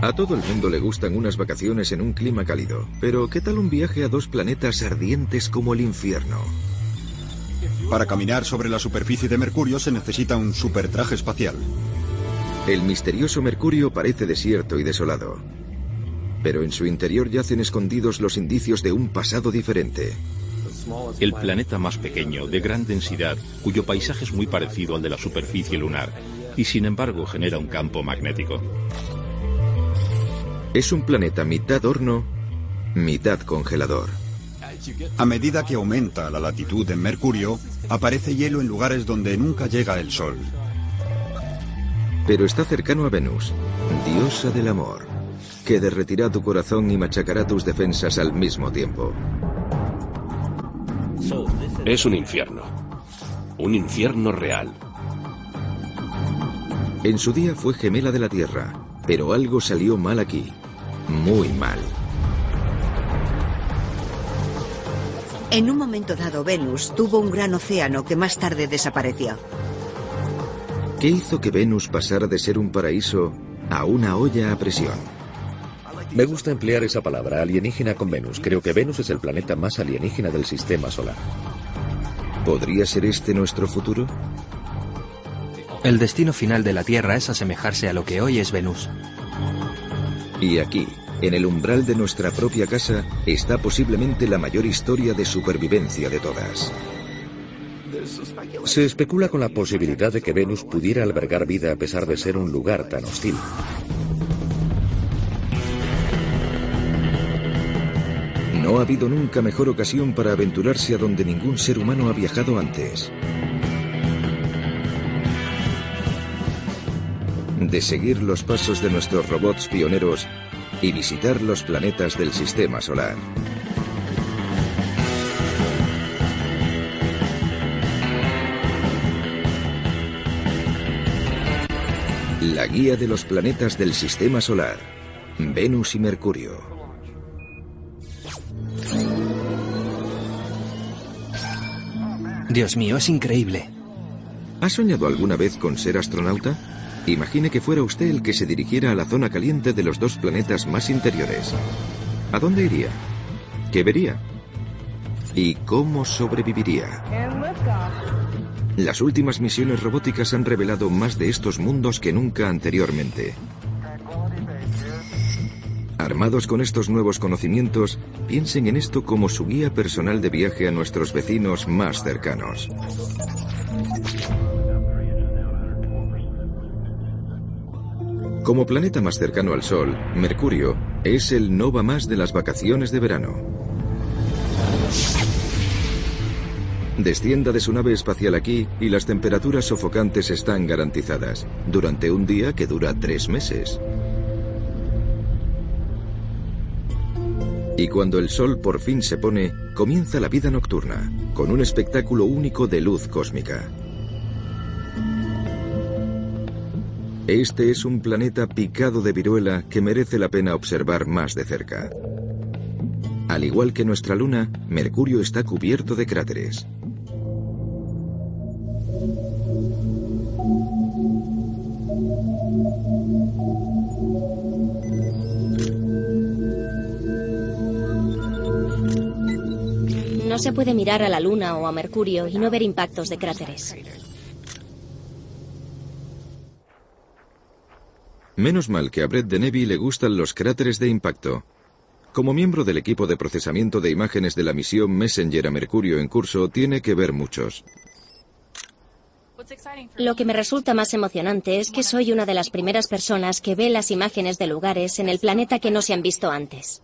A todo el mundo le gustan unas vacaciones en un clima cálido, pero ¿qué tal un viaje a dos planetas ardientes como el infierno? Para caminar sobre la superficie de Mercurio se necesita un supertraje espacial. El misterioso Mercurio parece desierto y desolado, pero en su interior yacen escondidos los indicios de un pasado diferente. El planeta más pequeño, de gran densidad, cuyo paisaje es muy parecido al de la superficie lunar, y sin embargo genera un campo magnético. Es un planeta mitad horno, mitad congelador. A medida que aumenta la latitud en Mercurio, aparece hielo en lugares donde nunca llega el Sol. Pero está cercano a Venus, diosa del amor, que derretirá tu corazón y machacará tus defensas al mismo tiempo. Es un infierno. Un infierno real. En su día fue gemela de la Tierra, pero algo salió mal aquí. Muy mal. En un momento dado, Venus tuvo un gran océano que más tarde desapareció. ¿Qué hizo que Venus pasara de ser un paraíso a una olla a presión? Me gusta emplear esa palabra, alienígena con Venus. Creo que Venus es el planeta más alienígena del sistema solar. ¿Podría ser este nuestro futuro? El destino final de la Tierra es asemejarse a lo que hoy es Venus. Y aquí, en el umbral de nuestra propia casa, está posiblemente la mayor historia de supervivencia de todas. Se especula con la posibilidad de que Venus pudiera albergar vida a pesar de ser un lugar tan hostil. No ha habido nunca mejor ocasión para aventurarse a donde ningún ser humano ha viajado antes. De seguir los pasos de nuestros robots pioneros y visitar los planetas del Sistema Solar. La guía de los planetas del Sistema Solar. Venus y Mercurio. Dios mío, es increíble. ¿Ha soñado alguna vez con ser astronauta? Imagine que fuera usted el que se dirigiera a la zona caliente de los dos planetas más interiores. ¿A dónde iría? ¿Qué vería? ¿Y cómo sobreviviría? Las últimas misiones robóticas han revelado más de estos mundos que nunca anteriormente. Armados con estos nuevos conocimientos, piensen en esto como su guía personal de viaje a nuestros vecinos más cercanos. Como planeta más cercano al Sol, Mercurio es el nova más de las vacaciones de verano. Descienda de su nave espacial aquí y las temperaturas sofocantes están garantizadas, durante un día que dura tres meses. Y cuando el sol por fin se pone, comienza la vida nocturna, con un espectáculo único de luz cósmica. Este es un planeta picado de viruela que merece la pena observar más de cerca. Al igual que nuestra luna, Mercurio está cubierto de cráteres. No se puede mirar a la Luna o a Mercurio y no ver impactos de cráteres. Menos mal que a Brett de Nevy le gustan los cráteres de impacto. Como miembro del equipo de procesamiento de imágenes de la misión Messenger a Mercurio en curso, tiene que ver muchos. Lo que me resulta más emocionante es que soy una de las primeras personas que ve las imágenes de lugares en el planeta que no se han visto antes.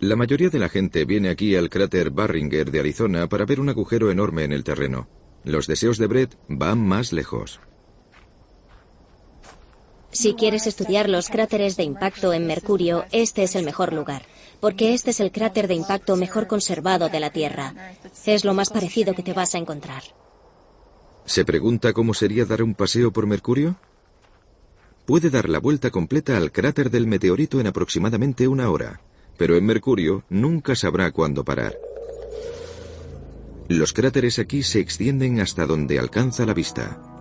La mayoría de la gente viene aquí al cráter Barringer de Arizona para ver un agujero enorme en el terreno. Los deseos de Brett van más lejos. Si quieres estudiar los cráteres de impacto en Mercurio, este es el mejor lugar, porque este es el cráter de impacto mejor conservado de la Tierra. Es lo más parecido que te vas a encontrar. ¿Se pregunta cómo sería dar un paseo por Mercurio? Puede dar la vuelta completa al cráter del meteorito en aproximadamente una hora, pero en Mercurio nunca sabrá cuándo parar. Los cráteres aquí se extienden hasta donde alcanza la vista.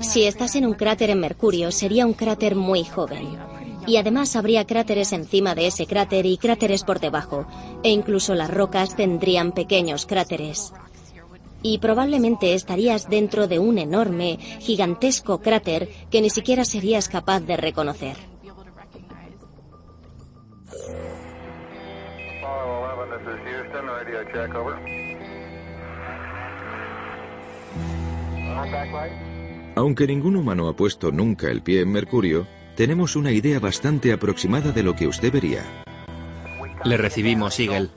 Si estás en un cráter en Mercurio, sería un cráter muy joven. Y además habría cráteres encima de ese cráter y cráteres por debajo, e incluso las rocas tendrían pequeños cráteres. Y probablemente estarías dentro de un enorme, gigantesco cráter que ni siquiera serías capaz de reconocer. Aunque ningún humano ha puesto nunca el pie en Mercurio, tenemos una idea bastante aproximada de lo que usted vería. Le recibimos, Eagle.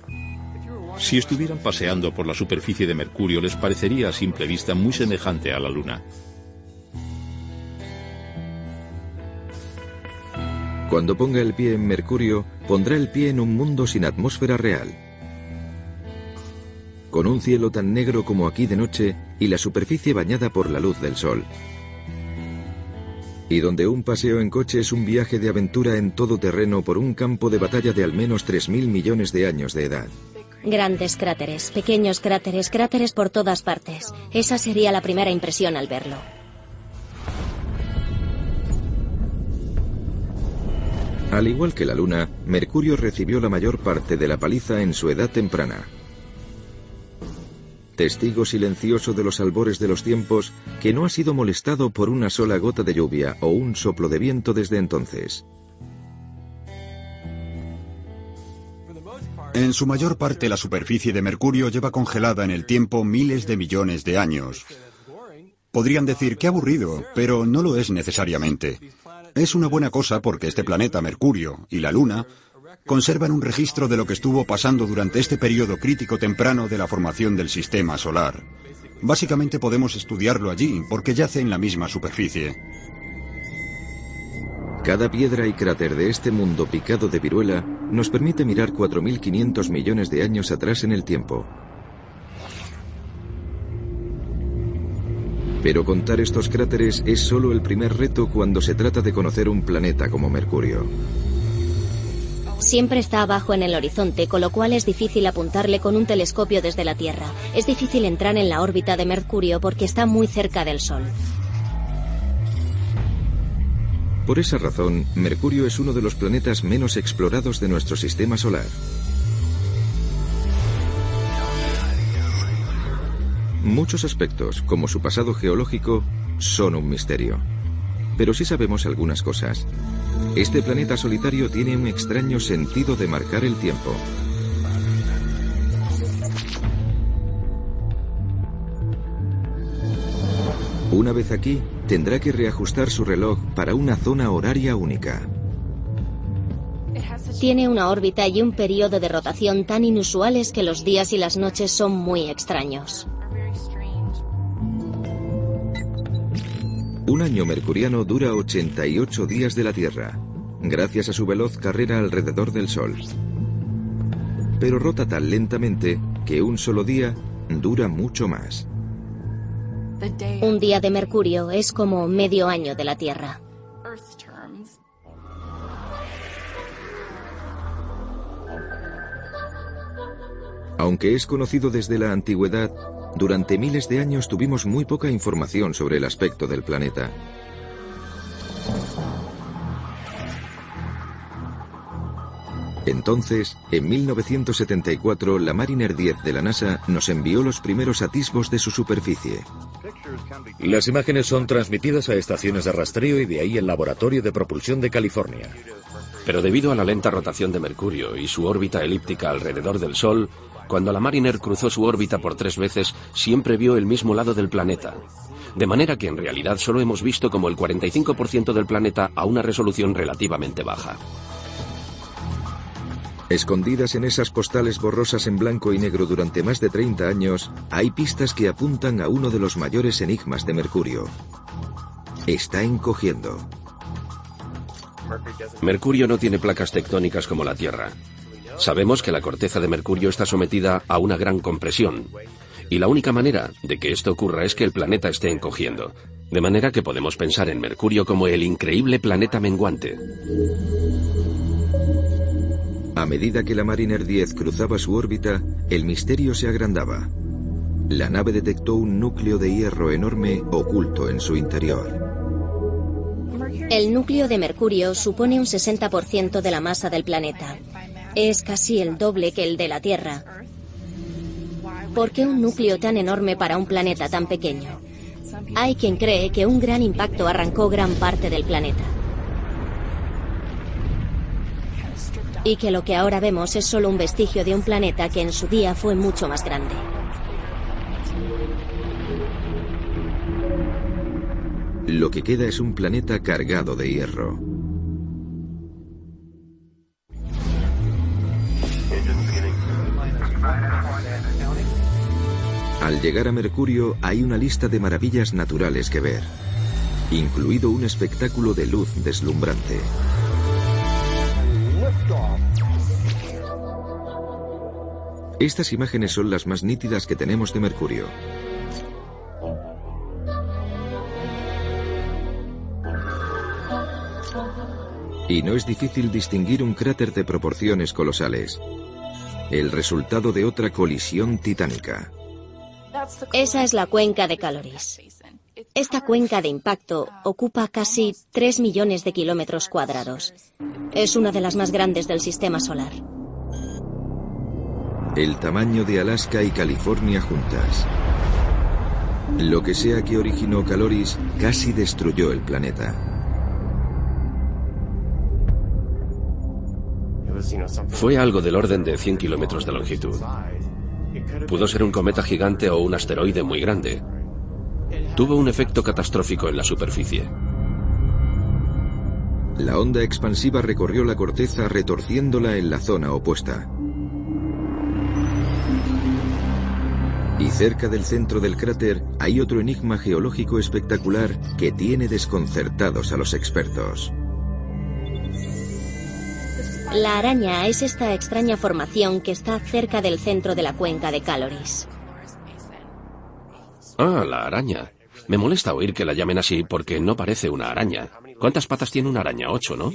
Si estuvieran paseando por la superficie de Mercurio les parecería a simple vista muy semejante a la Luna. Cuando ponga el pie en Mercurio, pondrá el pie en un mundo sin atmósfera real. Con un cielo tan negro como aquí de noche y la superficie bañada por la luz del sol. Y donde un paseo en coche es un viaje de aventura en todo terreno por un campo de batalla de al menos 3.000 millones de años de edad. Grandes cráteres, pequeños cráteres, cráteres por todas partes. Esa sería la primera impresión al verlo. Al igual que la Luna, Mercurio recibió la mayor parte de la paliza en su edad temprana. Testigo silencioso de los albores de los tiempos, que no ha sido molestado por una sola gota de lluvia o un soplo de viento desde entonces. En su mayor parte la superficie de Mercurio lleva congelada en el tiempo miles de millones de años. Podrían decir que aburrido, pero no lo es necesariamente. Es una buena cosa porque este planeta Mercurio y la Luna conservan un registro de lo que estuvo pasando durante este periodo crítico temprano de la formación del sistema solar. Básicamente podemos estudiarlo allí porque yace en la misma superficie. Cada piedra y cráter de este mundo picado de viruela nos permite mirar 4.500 millones de años atrás en el tiempo. Pero contar estos cráteres es solo el primer reto cuando se trata de conocer un planeta como Mercurio. Siempre está abajo en el horizonte, con lo cual es difícil apuntarle con un telescopio desde la Tierra. Es difícil entrar en la órbita de Mercurio porque está muy cerca del Sol. Por esa razón, Mercurio es uno de los planetas menos explorados de nuestro sistema solar. Muchos aspectos, como su pasado geológico, son un misterio. Pero sí sabemos algunas cosas. Este planeta solitario tiene un extraño sentido de marcar el tiempo. Una vez aquí, tendrá que reajustar su reloj para una zona horaria única. Tiene una órbita y un periodo de rotación tan inusuales que los días y las noches son muy extraños. Un año mercuriano dura 88 días de la Tierra, gracias a su veloz carrera alrededor del Sol. Pero rota tan lentamente que un solo día dura mucho más. Un día de Mercurio es como medio año de la Tierra. Aunque es conocido desde la antigüedad, durante miles de años tuvimos muy poca información sobre el aspecto del planeta. Entonces, en 1974, la Mariner 10 de la NASA nos envió los primeros atisbos de su superficie. Las imágenes son transmitidas a estaciones de rastreo y de ahí el Laboratorio de Propulsión de California. Pero debido a la lenta rotación de Mercurio y su órbita elíptica alrededor del Sol, cuando la Mariner cruzó su órbita por tres veces, siempre vio el mismo lado del planeta. De manera que en realidad solo hemos visto como el 45% del planeta a una resolución relativamente baja. Escondidas en esas postales borrosas en blanco y negro durante más de 30 años, hay pistas que apuntan a uno de los mayores enigmas de Mercurio. Está encogiendo. Mercurio no tiene placas tectónicas como la Tierra. Sabemos que la corteza de Mercurio está sometida a una gran compresión. Y la única manera de que esto ocurra es que el planeta esté encogiendo. De manera que podemos pensar en Mercurio como el increíble planeta menguante. A medida que la Mariner 10 cruzaba su órbita, el misterio se agrandaba. la nave detectó un núcleo de hierro enorme oculto en su interior. El núcleo de Mercurio supone un 60% de la masa del planeta. Es casi el doble que el de la Tierra. ¿Por qué un núcleo tan enorme para un planeta tan pequeño? Hay quien cree que un gran impacto arrancó gran parte del planeta. Y que lo que ahora vemos es solo un vestigio de un planeta que en su día fue mucho más grande. Lo que queda es un planeta cargado de hierro. Al llegar a Mercurio hay una lista de maravillas naturales que ver, incluido un espectáculo de luz deslumbrante. Estas imágenes son las más nítidas que tenemos de Mercurio. Y no es difícil distinguir un cráter de proporciones colosales, el resultado de otra colisión titánica. Esa es la cuenca de Caloris. Esta cuenca de impacto ocupa casi 3 millones de kilómetros cuadrados. Es una de las más grandes del sistema solar. El tamaño de Alaska y California juntas. Lo que sea que originó Caloris casi destruyó el planeta. Fue algo del orden de 100 kilómetros de longitud. Pudo ser un cometa gigante o un asteroide muy grande. Tuvo un efecto catastrófico en la superficie. La onda expansiva recorrió la corteza retorciéndola en la zona opuesta. Y cerca del centro del cráter hay otro enigma geológico espectacular que tiene desconcertados a los expertos. La araña es esta extraña formación que está cerca del centro de la cuenca de Caloris. Ah, la araña. Me molesta oír que la llamen así porque no parece una araña. ¿Cuántas patas tiene una araña? Ocho, ¿no?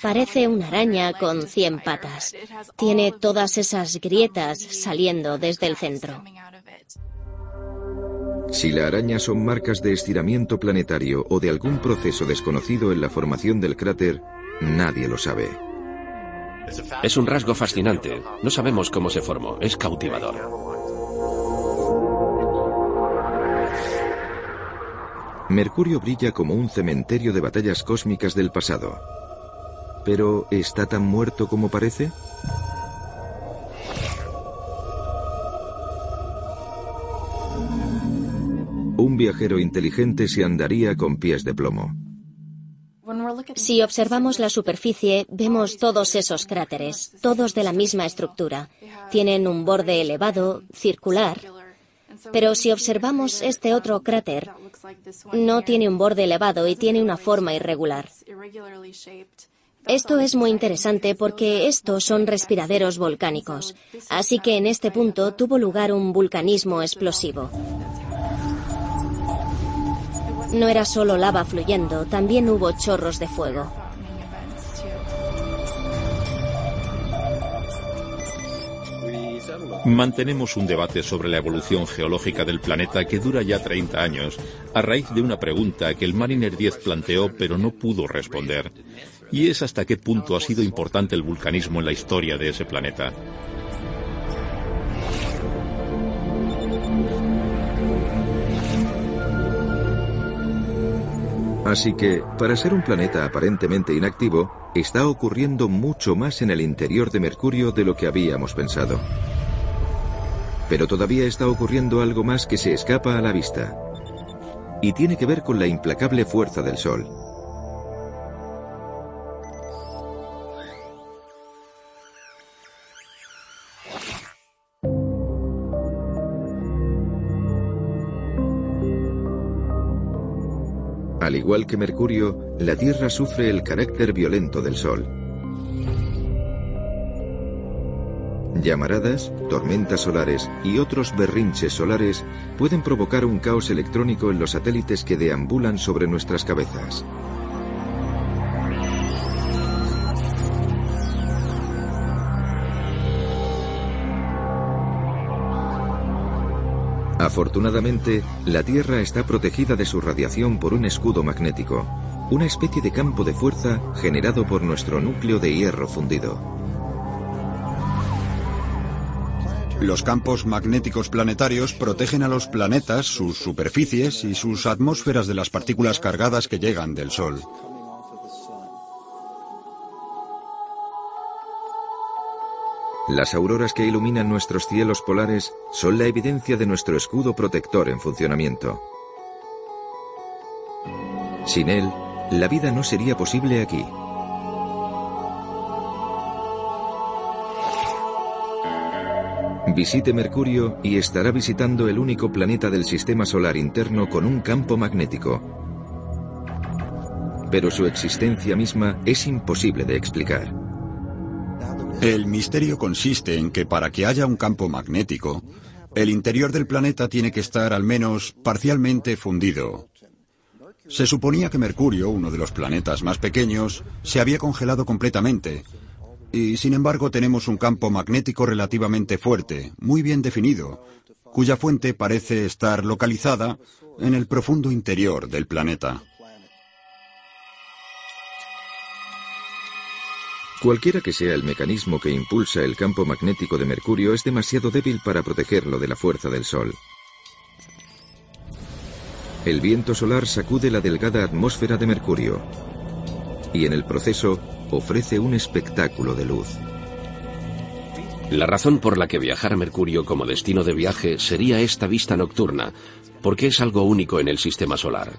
Parece una araña con 100 patas. Tiene todas esas grietas saliendo desde el centro. Si la araña son marcas de estiramiento planetario o de algún proceso desconocido en la formación del cráter, nadie lo sabe. Es un rasgo fascinante. No sabemos cómo se formó. Es cautivador. Mercurio brilla como un cementerio de batallas cósmicas del pasado. ¿Pero está tan muerto como parece? Un viajero inteligente se andaría con pies de plomo. Si observamos la superficie, vemos todos esos cráteres, todos de la misma estructura. Tienen un borde elevado, circular. Pero si observamos este otro cráter, no tiene un borde elevado y tiene una forma irregular. Esto es muy interesante porque estos son respiraderos volcánicos, así que en este punto tuvo lugar un vulcanismo explosivo. No era solo lava fluyendo, también hubo chorros de fuego. Mantenemos un debate sobre la evolución geológica del planeta que dura ya 30 años, a raíz de una pregunta que el Mariner 10 planteó pero no pudo responder. Y es hasta qué punto ha sido importante el vulcanismo en la historia de ese planeta. Así que, para ser un planeta aparentemente inactivo, está ocurriendo mucho más en el interior de Mercurio de lo que habíamos pensado. Pero todavía está ocurriendo algo más que se escapa a la vista. Y tiene que ver con la implacable fuerza del Sol. Igual que Mercurio, la Tierra sufre el carácter violento del Sol. Llamaradas, tormentas solares y otros berrinches solares pueden provocar un caos electrónico en los satélites que deambulan sobre nuestras cabezas. Afortunadamente, la Tierra está protegida de su radiación por un escudo magnético, una especie de campo de fuerza generado por nuestro núcleo de hierro fundido. Los campos magnéticos planetarios protegen a los planetas, sus superficies y sus atmósferas de las partículas cargadas que llegan del Sol. Las auroras que iluminan nuestros cielos polares son la evidencia de nuestro escudo protector en funcionamiento. Sin él, la vida no sería posible aquí. Visite Mercurio y estará visitando el único planeta del sistema solar interno con un campo magnético. Pero su existencia misma es imposible de explicar. El misterio consiste en que para que haya un campo magnético, el interior del planeta tiene que estar al menos parcialmente fundido. Se suponía que Mercurio, uno de los planetas más pequeños, se había congelado completamente, y sin embargo tenemos un campo magnético relativamente fuerte, muy bien definido, cuya fuente parece estar localizada en el profundo interior del planeta. Cualquiera que sea el mecanismo que impulsa el campo magnético de Mercurio es demasiado débil para protegerlo de la fuerza del Sol. El viento solar sacude la delgada atmósfera de Mercurio y en el proceso ofrece un espectáculo de luz. La razón por la que viajar a Mercurio como destino de viaje sería esta vista nocturna, porque es algo único en el sistema solar.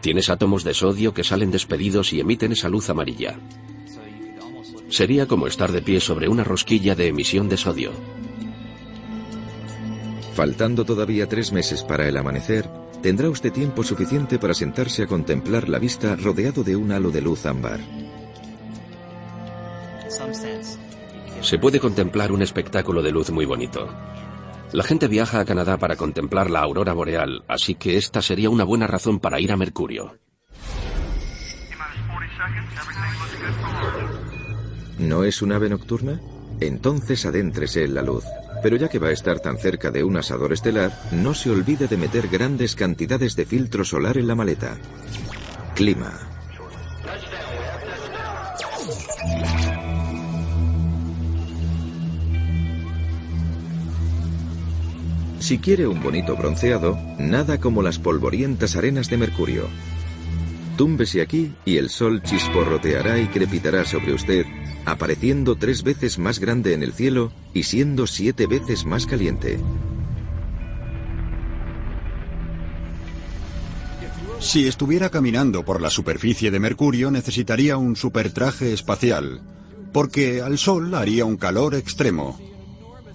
Tienes átomos de sodio que salen despedidos y emiten esa luz amarilla. Sería como estar de pie sobre una rosquilla de emisión de sodio. Faltando todavía tres meses para el amanecer, tendrá usted tiempo suficiente para sentarse a contemplar la vista rodeado de un halo de luz ámbar. Se puede contemplar un espectáculo de luz muy bonito. La gente viaja a Canadá para contemplar la aurora boreal, así que esta sería una buena razón para ir a Mercurio. ¿No es un ave nocturna? Entonces adéntrese en la luz. Pero ya que va a estar tan cerca de un asador estelar, no se olvide de meter grandes cantidades de filtro solar en la maleta. Clima. Si quiere un bonito bronceado, nada como las polvorientas arenas de Mercurio. Túmbese aquí y el sol chisporroteará y crepitará sobre usted, apareciendo tres veces más grande en el cielo y siendo siete veces más caliente. Si estuviera caminando por la superficie de Mercurio necesitaría un supertraje espacial, porque al Sol haría un calor extremo.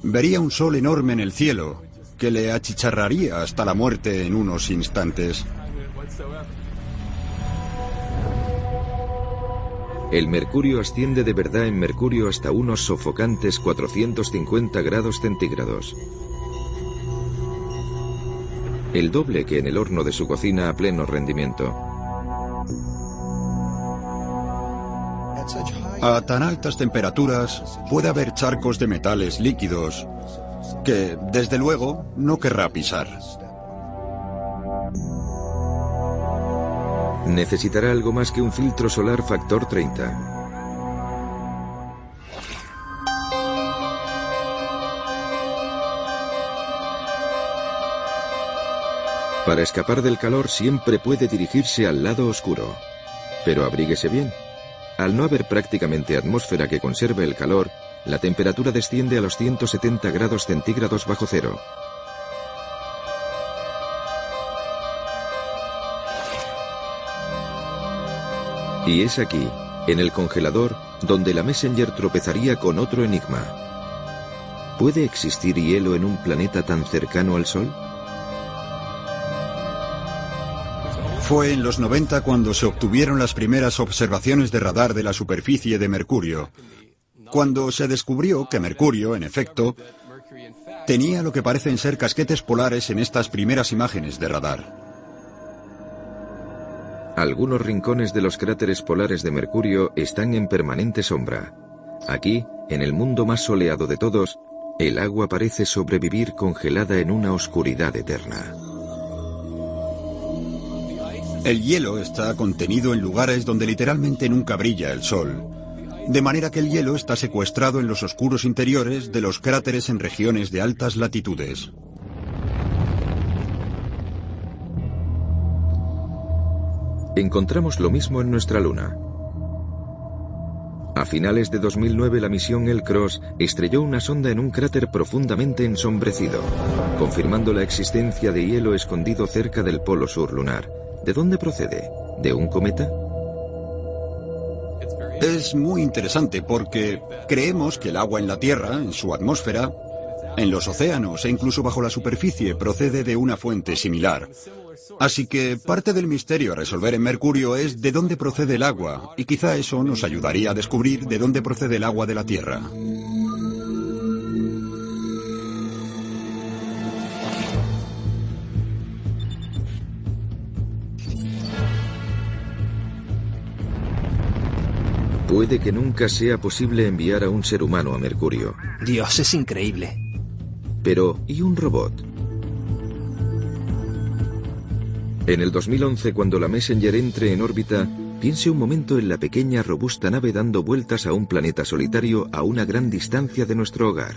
Vería un Sol enorme en el cielo, que le achicharraría hasta la muerte en unos instantes. El mercurio asciende de verdad en mercurio hasta unos sofocantes 450 grados centígrados. El doble que en el horno de su cocina a pleno rendimiento. A tan altas temperaturas puede haber charcos de metales líquidos que, desde luego, no querrá pisar. Necesitará algo más que un filtro solar factor 30. Para escapar del calor siempre puede dirigirse al lado oscuro. Pero abríguese bien. Al no haber prácticamente atmósfera que conserve el calor, la temperatura desciende a los 170 grados centígrados bajo cero. Y es aquí, en el congelador, donde la Messenger tropezaría con otro enigma. ¿Puede existir hielo en un planeta tan cercano al Sol? Fue en los 90 cuando se obtuvieron las primeras observaciones de radar de la superficie de Mercurio, cuando se descubrió que Mercurio, en efecto, tenía lo que parecen ser casquetes polares en estas primeras imágenes de radar. Algunos rincones de los cráteres polares de Mercurio están en permanente sombra. Aquí, en el mundo más soleado de todos, El agua parece sobrevivir congelada en una oscuridad eterna. El hielo está contenido en lugares donde literalmente nunca brilla el sol, de manera que el hielo está secuestrado en los oscuros interiores de los cráteres en regiones de altas latitudes. Encontramos lo mismo en nuestra Luna. A finales de 2009 la misión El Cross estrelló una sonda en un cráter profundamente ensombrecido, confirmando la existencia de hielo escondido cerca del polo sur lunar. ¿De dónde procede? ¿De un cometa? Es muy interesante porque creemos que el agua en la Tierra, en su atmósfera, en los océanos e incluso bajo la superficie procede de una fuente similar. Así que parte del misterio a resolver en Mercurio es de dónde procede el agua, y quizá eso nos ayudaría a descubrir de dónde procede el agua de la Tierra. Puede que nunca sea posible enviar a un ser humano a Mercurio. Dios, es increíble. Pero, ¿y un robot? En el 2011, cuando la Messenger entre en órbita, piense un momento en la pequeña, robusta nave dando vueltas a un planeta solitario a una gran distancia de nuestro hogar.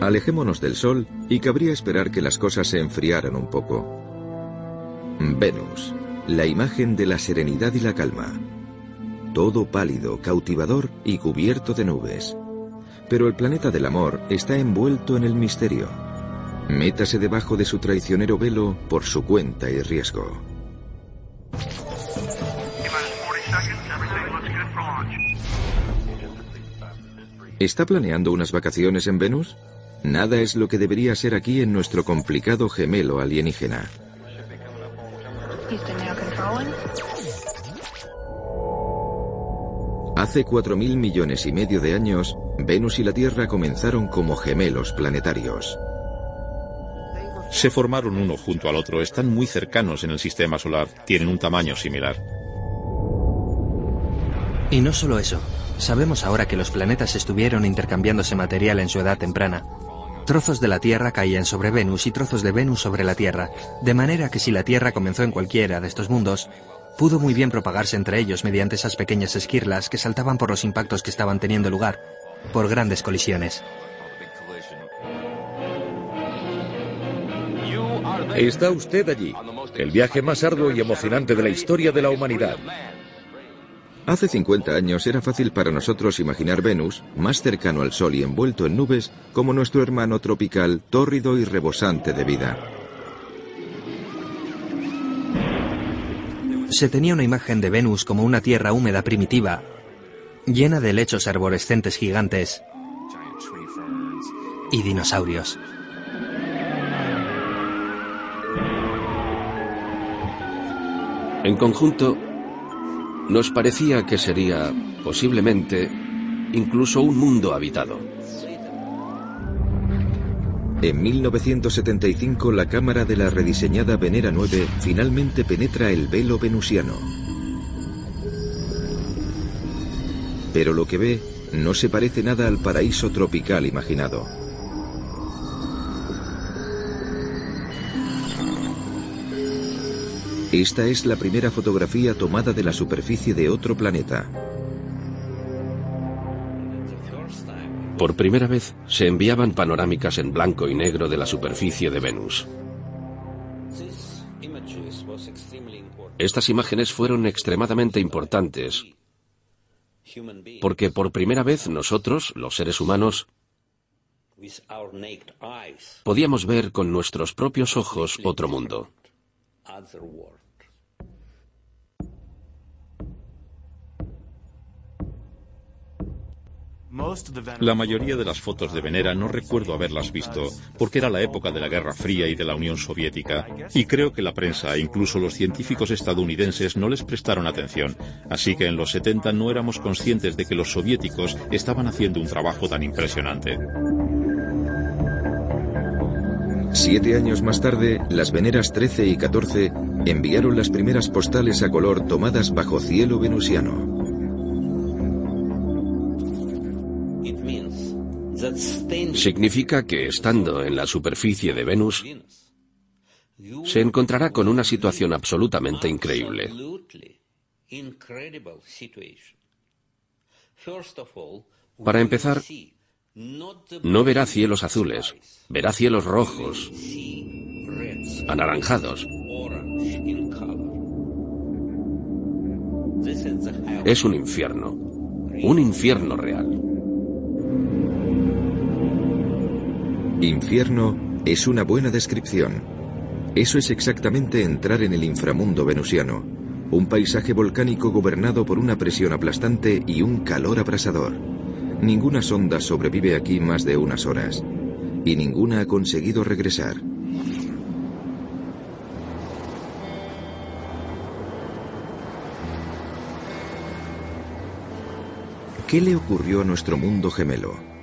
Alejémonos del Sol y cabría esperar que las cosas se enfriaran un poco. Venus, la imagen de la serenidad y la calma. Todo pálido, cautivador y cubierto de nubes. Pero el planeta del amor está envuelto en el misterio. Métase debajo de su traicionero velo por su cuenta y riesgo. ¿Está planeando unas vacaciones en Venus? Nada es lo que debería ser aquí en nuestro complicado gemelo alienígena. Hace 4.000 millones y medio de años, Venus y la Tierra comenzaron como gemelos planetarios. Se formaron uno junto al otro, están muy cercanos en el sistema solar, tienen un tamaño similar. Y no solo eso, sabemos ahora que los planetas estuvieron intercambiándose material en su edad temprana. Trozos de la Tierra caían sobre Venus y trozos de Venus sobre la Tierra, de manera que si la Tierra comenzó en cualquiera de estos mundos, pudo muy bien propagarse entre ellos mediante esas pequeñas esquirlas que saltaban por los impactos que estaban teniendo lugar, por grandes colisiones. Está usted allí, el viaje más arduo y emocionante de la historia de la humanidad. Hace 50 años era fácil para nosotros imaginar Venus, más cercano al Sol y envuelto en nubes, como nuestro hermano tropical, tórrido y rebosante de vida. Se tenía una imagen de Venus como una tierra húmeda primitiva, llena de lechos arborescentes gigantes y dinosaurios. En conjunto, nos parecía que sería, posiblemente, incluso un mundo habitado. En 1975 la cámara de la rediseñada Venera 9 finalmente penetra el velo venusiano. Pero lo que ve no se parece nada al paraíso tropical imaginado. Esta es la primera fotografía tomada de la superficie de otro planeta. Por primera vez se enviaban panorámicas en blanco y negro de la superficie de Venus. Estas imágenes fueron extremadamente importantes porque por primera vez nosotros, los seres humanos, podíamos ver con nuestros propios ojos otro mundo. La mayoría de las fotos de Venera no recuerdo haberlas visto, porque era la época de la Guerra Fría y de la Unión Soviética, y creo que la prensa e incluso los científicos estadounidenses no les prestaron atención, así que en los 70 no éramos conscientes de que los soviéticos estaban haciendo un trabajo tan impresionante. Siete años más tarde, las veneras 13 y 14 enviaron las primeras postales a color tomadas bajo cielo venusiano. Significa que estando en la superficie de Venus, se encontrará con una situación absolutamente increíble. Para empezar, no verá cielos azules, verá cielos rojos, anaranjados. Es un infierno, un infierno real. Infierno es una buena descripción. Eso es exactamente entrar en el inframundo venusiano, un paisaje volcánico gobernado por una presión aplastante y un calor abrasador. Ninguna sonda sobrevive aquí más de unas horas, y ninguna ha conseguido regresar. ¿Qué le ocurrió a nuestro mundo gemelo?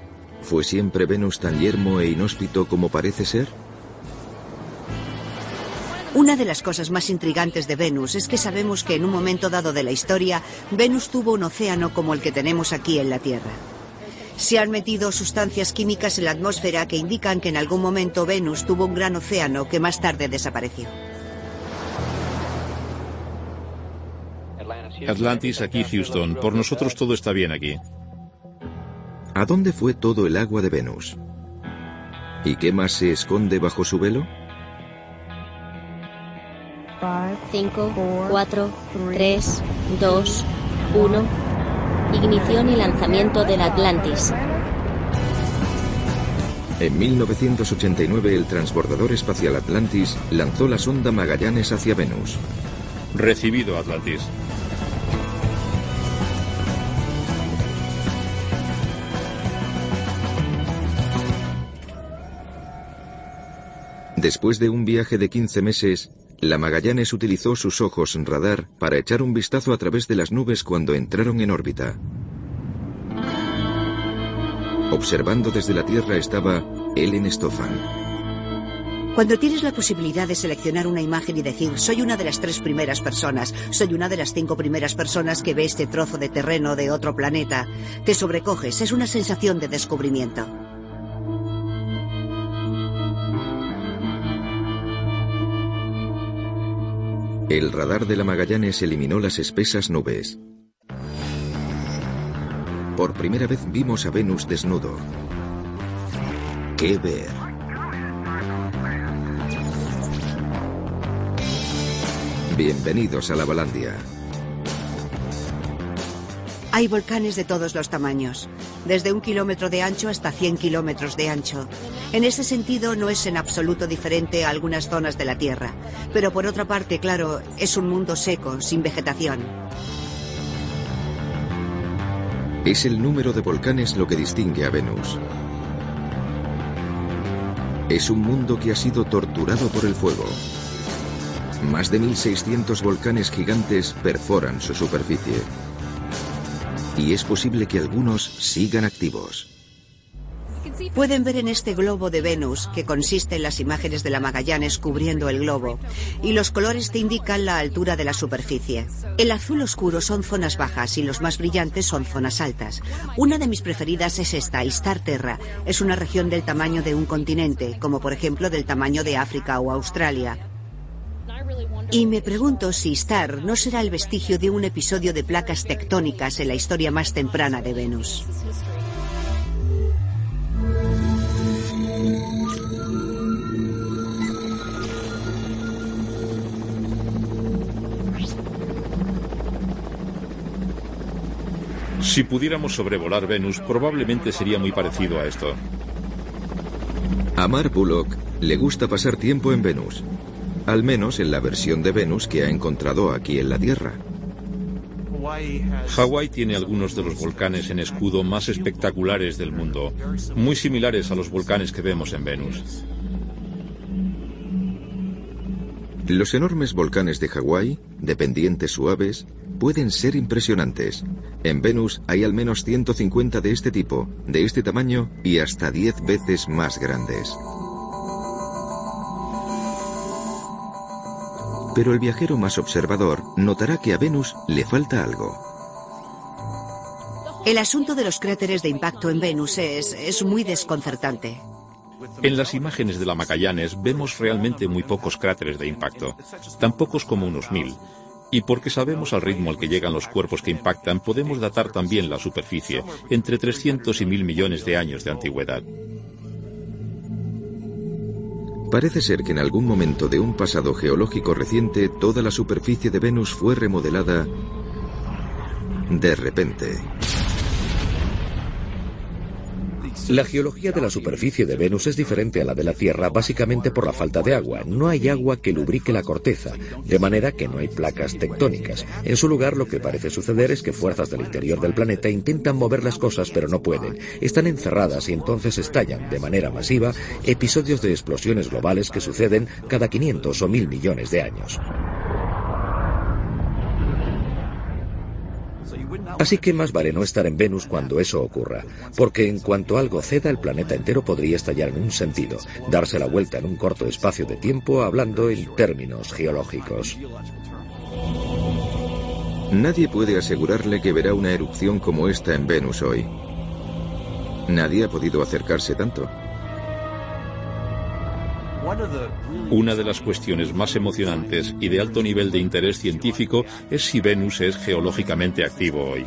¿Fue siempre Venus tan yermo e inhóspito como parece ser? Una de las cosas más intrigantes de Venus es que sabemos que en un momento dado de la historia, Venus tuvo un océano como el que tenemos aquí en la Tierra. Se han metido sustancias químicas en la atmósfera que indican que en algún momento Venus tuvo un gran océano que más tarde desapareció. Atlantis, aquí Houston. Por nosotros todo está bien aquí. ¿A dónde fue todo el agua de Venus? ¿Y qué más se esconde bajo su velo? 5, 4, 3, 2, 1. Ignición y lanzamiento del Atlantis. En 1989 el transbordador espacial Atlantis lanzó la sonda Magallanes hacia Venus. Recibido, Atlantis. Después de un viaje de 15 meses, la Magallanes utilizó sus ojos radar para echar un vistazo a través de las nubes cuando entraron en órbita. Observando desde la Tierra estaba Ellen Stofan. Cuando tienes la posibilidad de seleccionar una imagen y decir, soy una de las tres primeras personas, soy una de las cinco primeras personas que ve este trozo de terreno de otro planeta, te sobrecoges, es una sensación de descubrimiento. El radar de la Magallanes eliminó las espesas nubes. Por primera vez vimos a Venus desnudo. ¿Qué ver? Bienvenidos a la Balandia. Hay volcanes de todos los tamaños, desde un kilómetro de ancho hasta 100 kilómetros de ancho. En ese sentido no es en absoluto diferente a algunas zonas de la Tierra, pero por otra parte, claro, es un mundo seco, sin vegetación. Es el número de volcanes lo que distingue a Venus. Es un mundo que ha sido torturado por el fuego. Más de 1.600 volcanes gigantes perforan su superficie. Y es posible que algunos sigan activos. Pueden ver en este globo de Venus, que consiste en las imágenes de la Magallanes cubriendo el globo, y los colores te indican la altura de la superficie. El azul oscuro son zonas bajas y los más brillantes son zonas altas. Una de mis preferidas es esta, Istar Terra. Es una región del tamaño de un continente, como por ejemplo del tamaño de África o Australia. Y me pregunto si Star no será el vestigio de un episodio de placas tectónicas en la historia más temprana de Venus. Si pudiéramos sobrevolar Venus, probablemente sería muy parecido a esto. A Mark Bullock le gusta pasar tiempo en Venus, al menos en la versión de Venus que ha encontrado aquí en la Tierra. Hawái tiene algunos de los volcanes en escudo más espectaculares del mundo, muy similares a los volcanes que vemos en Venus. Los enormes volcanes de Hawái, de pendientes suaves, pueden ser impresionantes. En Venus hay al menos 150 de este tipo, de este tamaño y hasta 10 veces más grandes. Pero el viajero más observador notará que a Venus le falta algo. El asunto de los cráteres de impacto en Venus es, es muy desconcertante. En las imágenes de la Magallanes vemos realmente muy pocos cráteres de impacto, tan pocos como unos mil. Y porque sabemos al ritmo al que llegan los cuerpos que impactan, podemos datar también la superficie, entre 300 y mil millones de años de antigüedad. Parece ser que en algún momento de un pasado geológico reciente toda la superficie de Venus fue remodelada de repente. La geología de la superficie de Venus es diferente a la de la Tierra básicamente por la falta de agua. No hay agua que lubrique la corteza, de manera que no hay placas tectónicas. En su lugar, lo que parece suceder es que fuerzas del interior del planeta intentan mover las cosas pero no pueden. Están encerradas y entonces estallan de manera masiva episodios de explosiones globales que suceden cada 500 o 1000 millones de años. Así que más vale no estar en Venus cuando eso ocurra, porque en cuanto algo ceda el planeta entero podría estallar en un sentido, darse la vuelta en un corto espacio de tiempo hablando en términos geológicos. Nadie puede asegurarle que verá una erupción como esta en Venus hoy. Nadie ha podido acercarse tanto. Una de las cuestiones más emocionantes y de alto nivel de interés científico es si Venus es geológicamente activo hoy.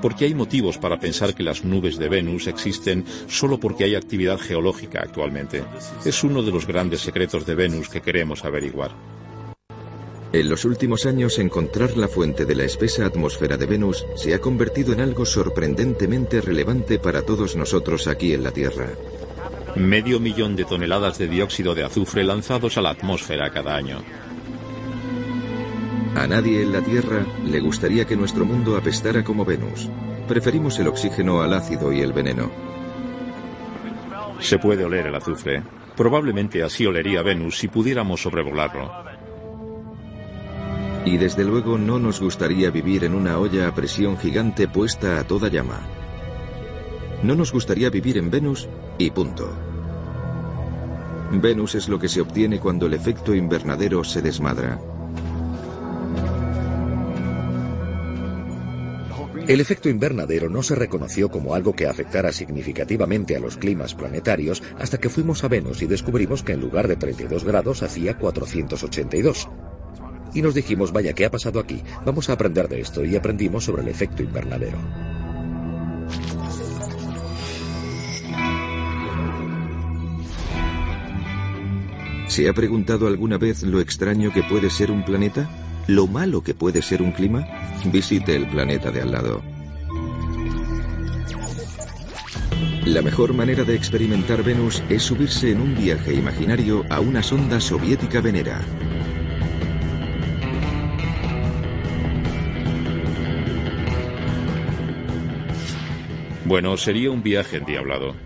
Porque hay motivos para pensar que las nubes de Venus existen solo porque hay actividad geológica actualmente. Es uno de los grandes secretos de Venus que queremos averiguar. En los últimos años, encontrar la fuente de la espesa atmósfera de Venus se ha convertido en algo sorprendentemente relevante para todos nosotros aquí en la Tierra. Medio millón de toneladas de dióxido de azufre lanzados a la atmósfera cada año. A nadie en la Tierra le gustaría que nuestro mundo apestara como Venus. Preferimos el oxígeno al ácido y el veneno. Se puede oler el azufre. Probablemente así olería Venus si pudiéramos sobrevolarlo. Y desde luego no nos gustaría vivir en una olla a presión gigante puesta a toda llama. No nos gustaría vivir en Venus y punto. Venus es lo que se obtiene cuando el efecto invernadero se desmadra. El efecto invernadero no se reconoció como algo que afectara significativamente a los climas planetarios hasta que fuimos a Venus y descubrimos que en lugar de 32 grados hacía 482. Y nos dijimos, vaya, ¿qué ha pasado aquí? Vamos a aprender de esto y aprendimos sobre el efecto invernadero. ¿Se ha preguntado alguna vez lo extraño que puede ser un planeta? ¿Lo malo que puede ser un clima? Visite el planeta de al lado. La mejor manera de experimentar Venus es subirse en un viaje imaginario a una sonda soviética venera. Bueno, sería un viaje endiablado.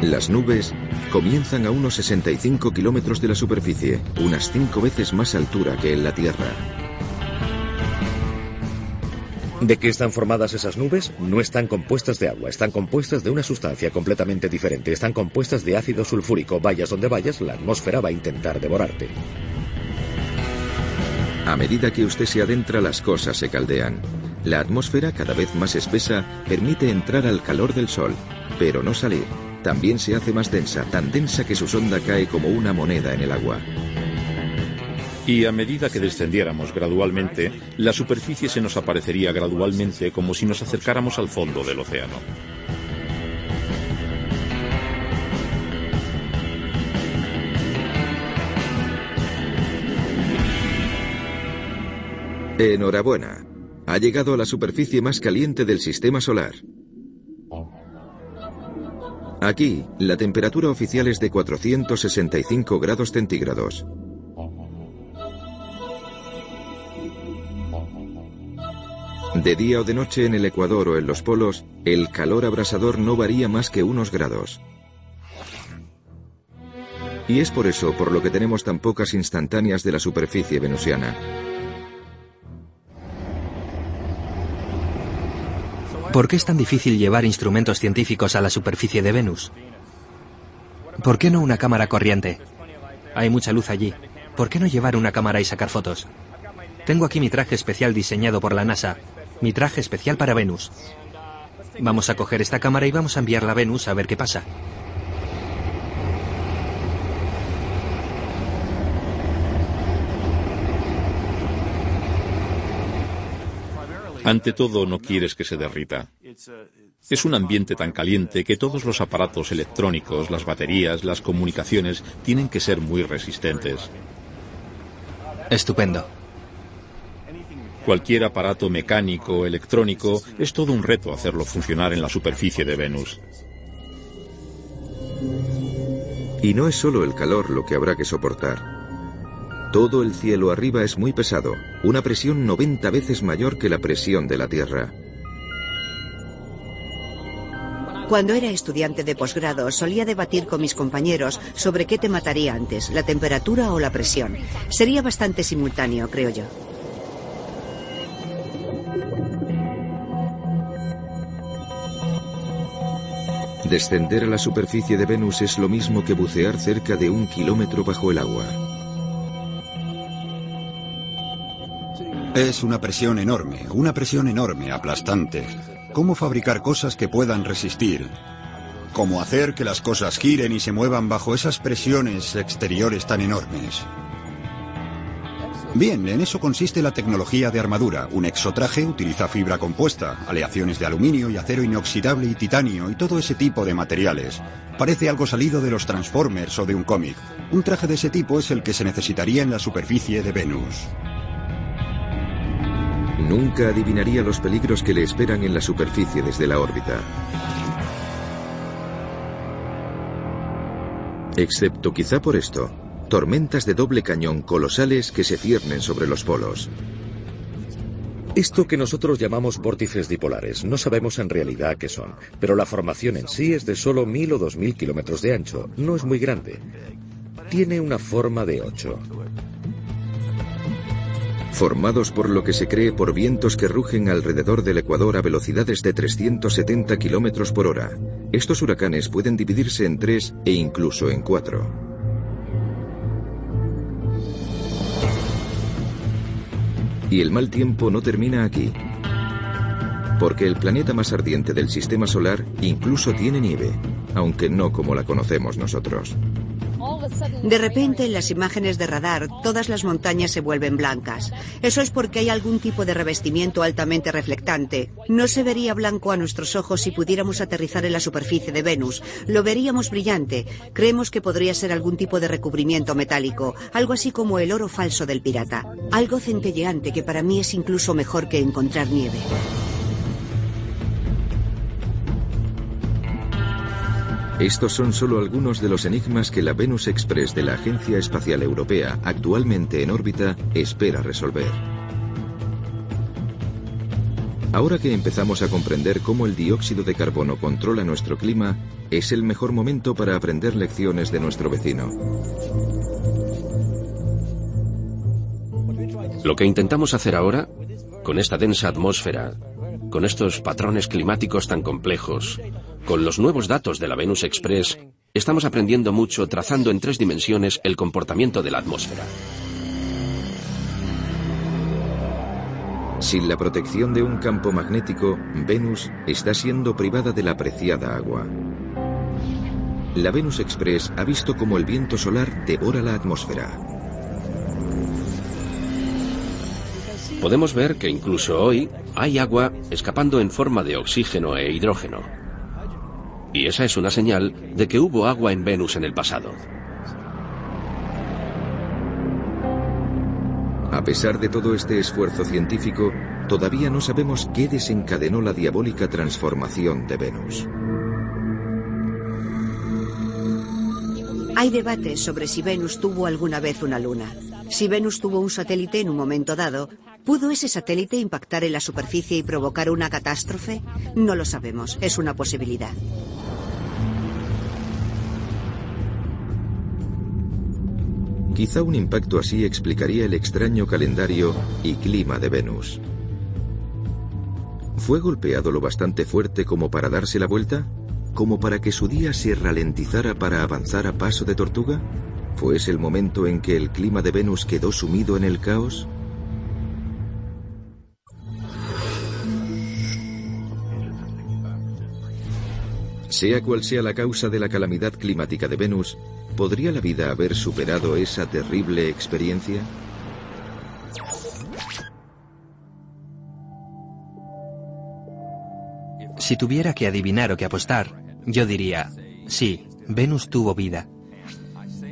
Las nubes comienzan a unos 65 kilómetros de la superficie, unas cinco veces más altura que en la Tierra. ¿De qué están formadas esas nubes? No están compuestas de agua, están compuestas de una sustancia completamente diferente, están compuestas de ácido sulfúrico. Vayas donde vayas, la atmósfera va a intentar devorarte. A medida que usted se adentra, las cosas se caldean. La atmósfera, cada vez más espesa, permite entrar al calor del Sol, pero no salir. También se hace más densa, tan densa que su sonda cae como una moneda en el agua. Y a medida que descendiéramos gradualmente, la superficie se nos aparecería gradualmente como si nos acercáramos al fondo del océano. Enhorabuena. Ha llegado a la superficie más caliente del sistema solar. Aquí, la temperatura oficial es de 465 grados centígrados. De día o de noche en el Ecuador o en los polos, el calor abrasador no varía más que unos grados. Y es por eso por lo que tenemos tan pocas instantáneas de la superficie venusiana. ¿Por qué es tan difícil llevar instrumentos científicos a la superficie de Venus? ¿Por qué no una cámara corriente? Hay mucha luz allí. ¿Por qué no llevar una cámara y sacar fotos? Tengo aquí mi traje especial diseñado por la NASA. Mi traje especial para Venus. Vamos a coger esta cámara y vamos a enviarla a Venus a ver qué pasa. Ante todo, no quieres que se derrita. Es un ambiente tan caliente que todos los aparatos electrónicos, las baterías, las comunicaciones tienen que ser muy resistentes. Estupendo. Cualquier aparato mecánico o electrónico es todo un reto hacerlo funcionar en la superficie de Venus. Y no es solo el calor lo que habrá que soportar. Todo el cielo arriba es muy pesado, una presión 90 veces mayor que la presión de la Tierra. Cuando era estudiante de posgrado solía debatir con mis compañeros sobre qué te mataría antes, la temperatura o la presión. Sería bastante simultáneo, creo yo. Descender a la superficie de Venus es lo mismo que bucear cerca de un kilómetro bajo el agua. Es una presión enorme, una presión enorme, aplastante. ¿Cómo fabricar cosas que puedan resistir? ¿Cómo hacer que las cosas giren y se muevan bajo esas presiones exteriores tan enormes? Bien, en eso consiste la tecnología de armadura. Un exotraje utiliza fibra compuesta, aleaciones de aluminio y acero inoxidable y titanio y todo ese tipo de materiales. Parece algo salido de los Transformers o de un cómic. Un traje de ese tipo es el que se necesitaría en la superficie de Venus. Nunca adivinaría los peligros que le esperan en la superficie desde la órbita. Excepto quizá por esto, tormentas de doble cañón colosales que se ciernen sobre los polos. Esto que nosotros llamamos vórtices dipolares, no sabemos en realidad qué son, pero la formación en sí es de solo mil o dos mil kilómetros de ancho, no es muy grande. Tiene una forma de ocho. Formados por lo que se cree por vientos que rugen alrededor del Ecuador a velocidades de 370 kilómetros por hora, estos huracanes pueden dividirse en tres e incluso en cuatro. Y el mal tiempo no termina aquí. Porque el planeta más ardiente del sistema solar incluso tiene nieve, aunque no como la conocemos nosotros. De repente, en las imágenes de radar, todas las montañas se vuelven blancas. Eso es porque hay algún tipo de revestimiento altamente reflectante. No se vería blanco a nuestros ojos si pudiéramos aterrizar en la superficie de Venus. Lo veríamos brillante. Creemos que podría ser algún tipo de recubrimiento metálico, algo así como el oro falso del pirata. Algo centelleante que para mí es incluso mejor que encontrar nieve. Estos son solo algunos de los enigmas que la Venus Express de la Agencia Espacial Europea, actualmente en órbita, espera resolver. Ahora que empezamos a comprender cómo el dióxido de carbono controla nuestro clima, es el mejor momento para aprender lecciones de nuestro vecino. Lo que intentamos hacer ahora, con esta densa atmósfera, con estos patrones climáticos tan complejos, con los nuevos datos de la Venus Express, estamos aprendiendo mucho trazando en tres dimensiones el comportamiento de la atmósfera. Sin la protección de un campo magnético, Venus está siendo privada de la apreciada agua. La Venus Express ha visto cómo el viento solar devora la atmósfera. Podemos ver que incluso hoy hay agua escapando en forma de oxígeno e hidrógeno. Y esa es una señal de que hubo agua en Venus en el pasado. A pesar de todo este esfuerzo científico, todavía no sabemos qué desencadenó la diabólica transformación de Venus. Hay debates sobre si Venus tuvo alguna vez una luna. Si Venus tuvo un satélite en un momento dado, ¿pudo ese satélite impactar en la superficie y provocar una catástrofe? No lo sabemos, es una posibilidad. Quizá un impacto así explicaría el extraño calendario y clima de Venus. ¿Fue golpeado lo bastante fuerte como para darse la vuelta? ¿Como para que su día se ralentizara para avanzar a paso de tortuga? ¿Fue ese el momento en que el clima de Venus quedó sumido en el caos? Sea cual sea la causa de la calamidad climática de Venus, ¿podría la vida haber superado esa terrible experiencia? Si tuviera que adivinar o que apostar, yo diría, sí, Venus tuvo vida.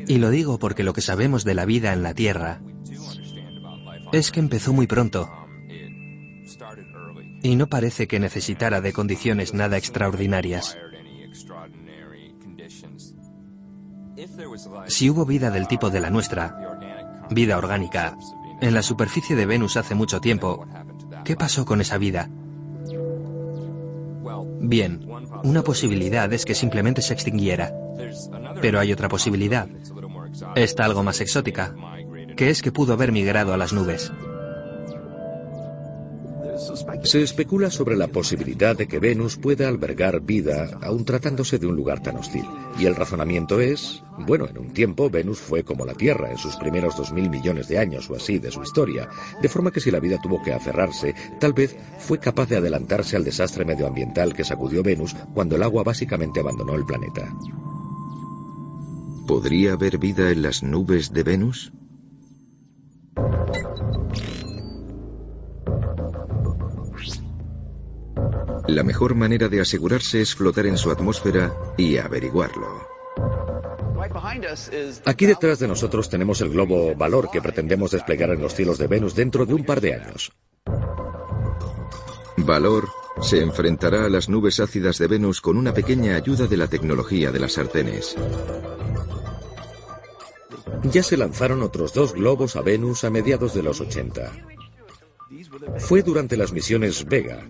Y lo digo porque lo que sabemos de la vida en la Tierra es que empezó muy pronto. Y no parece que necesitara de condiciones nada extraordinarias. Si hubo vida del tipo de la nuestra, vida orgánica, en la superficie de Venus hace mucho tiempo, ¿qué pasó con esa vida? Bien, una posibilidad es que simplemente se extinguiera. Pero hay otra posibilidad. Esta algo más exótica, que es que pudo haber migrado a las nubes. Se especula sobre la posibilidad de que Venus pueda albergar vida, aun tratándose de un lugar tan hostil. Y el razonamiento es, bueno, en un tiempo Venus fue como la Tierra en sus primeros dos mil millones de años o así de su historia, de forma que si la vida tuvo que aferrarse, tal vez fue capaz de adelantarse al desastre medioambiental que sacudió Venus cuando el agua básicamente abandonó el planeta. ¿Podría haber vida en las nubes de Venus? La mejor manera de asegurarse es flotar en su atmósfera y averiguarlo. Aquí detrás de nosotros tenemos el globo Valor que pretendemos desplegar en los cielos de Venus dentro de un par de años. Valor se enfrentará a las nubes ácidas de Venus con una pequeña ayuda de la tecnología de las sartenes. Ya se lanzaron otros dos globos a Venus a mediados de los 80. Fue durante las misiones Vega,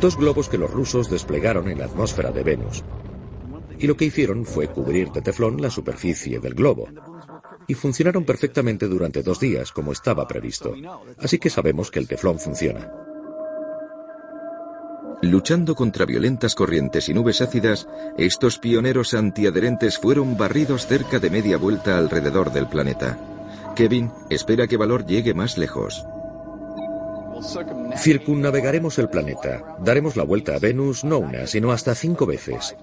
dos globos que los rusos desplegaron en la atmósfera de Venus. Y lo que hicieron fue cubrir de teflón la superficie del globo. Y funcionaron perfectamente durante dos días, como estaba previsto. Así que sabemos que el teflón funciona. Luchando contra violentas corrientes y nubes ácidas, estos pioneros antiadherentes fueron barridos cerca de media vuelta alrededor del planeta. Kevin espera que Valor llegue más lejos. Circunnavegaremos el planeta. Daremos la vuelta a Venus no una, sino hasta cinco veces.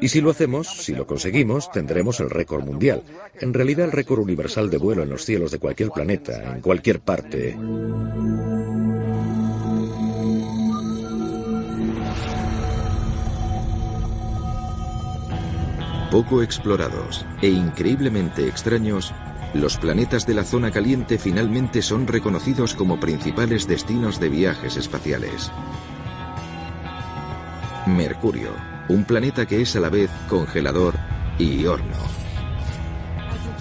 Y si lo hacemos, si lo conseguimos, tendremos el récord mundial. En realidad el récord universal de vuelo en los cielos de cualquier planeta, en cualquier parte. Poco explorados e increíblemente extraños, los planetas de la zona caliente finalmente son reconocidos como principales destinos de viajes espaciales. Mercurio, un planeta que es a la vez congelador y horno.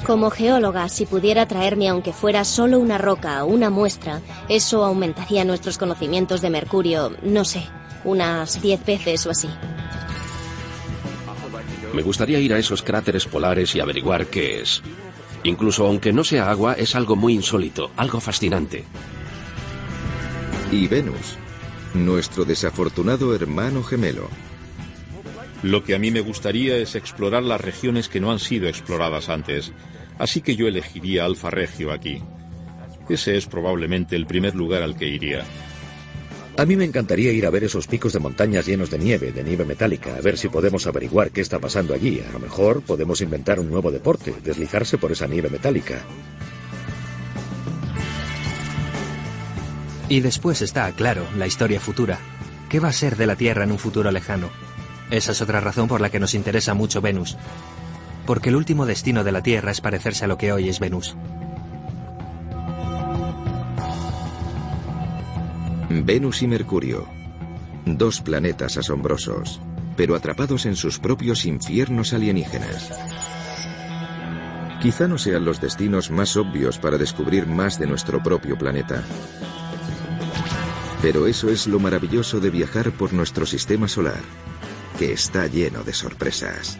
Como geóloga, si pudiera traerme aunque fuera solo una roca o una muestra, eso aumentaría nuestros conocimientos de Mercurio, no sé, unas diez veces o así. Me gustaría ir a esos cráteres polares y averiguar qué es. Incluso aunque no sea agua, es algo muy insólito, algo fascinante. Y Venus, nuestro desafortunado hermano gemelo. Lo que a mí me gustaría es explorar las regiones que no han sido exploradas antes, así que yo elegiría Alfa Regio aquí. Ese es probablemente el primer lugar al que iría. A mí me encantaría ir a ver esos picos de montañas llenos de nieve, de nieve metálica, a ver si podemos averiguar qué está pasando allí. A lo mejor podemos inventar un nuevo deporte, deslizarse por esa nieve metálica. Y después está, claro, la historia futura. ¿Qué va a ser de la Tierra en un futuro lejano? Esa es otra razón por la que nos interesa mucho Venus. Porque el último destino de la Tierra es parecerse a lo que hoy es Venus. Venus y Mercurio. Dos planetas asombrosos, pero atrapados en sus propios infiernos alienígenas. Quizá no sean los destinos más obvios para descubrir más de nuestro propio planeta. Pero eso es lo maravilloso de viajar por nuestro sistema solar, que está lleno de sorpresas.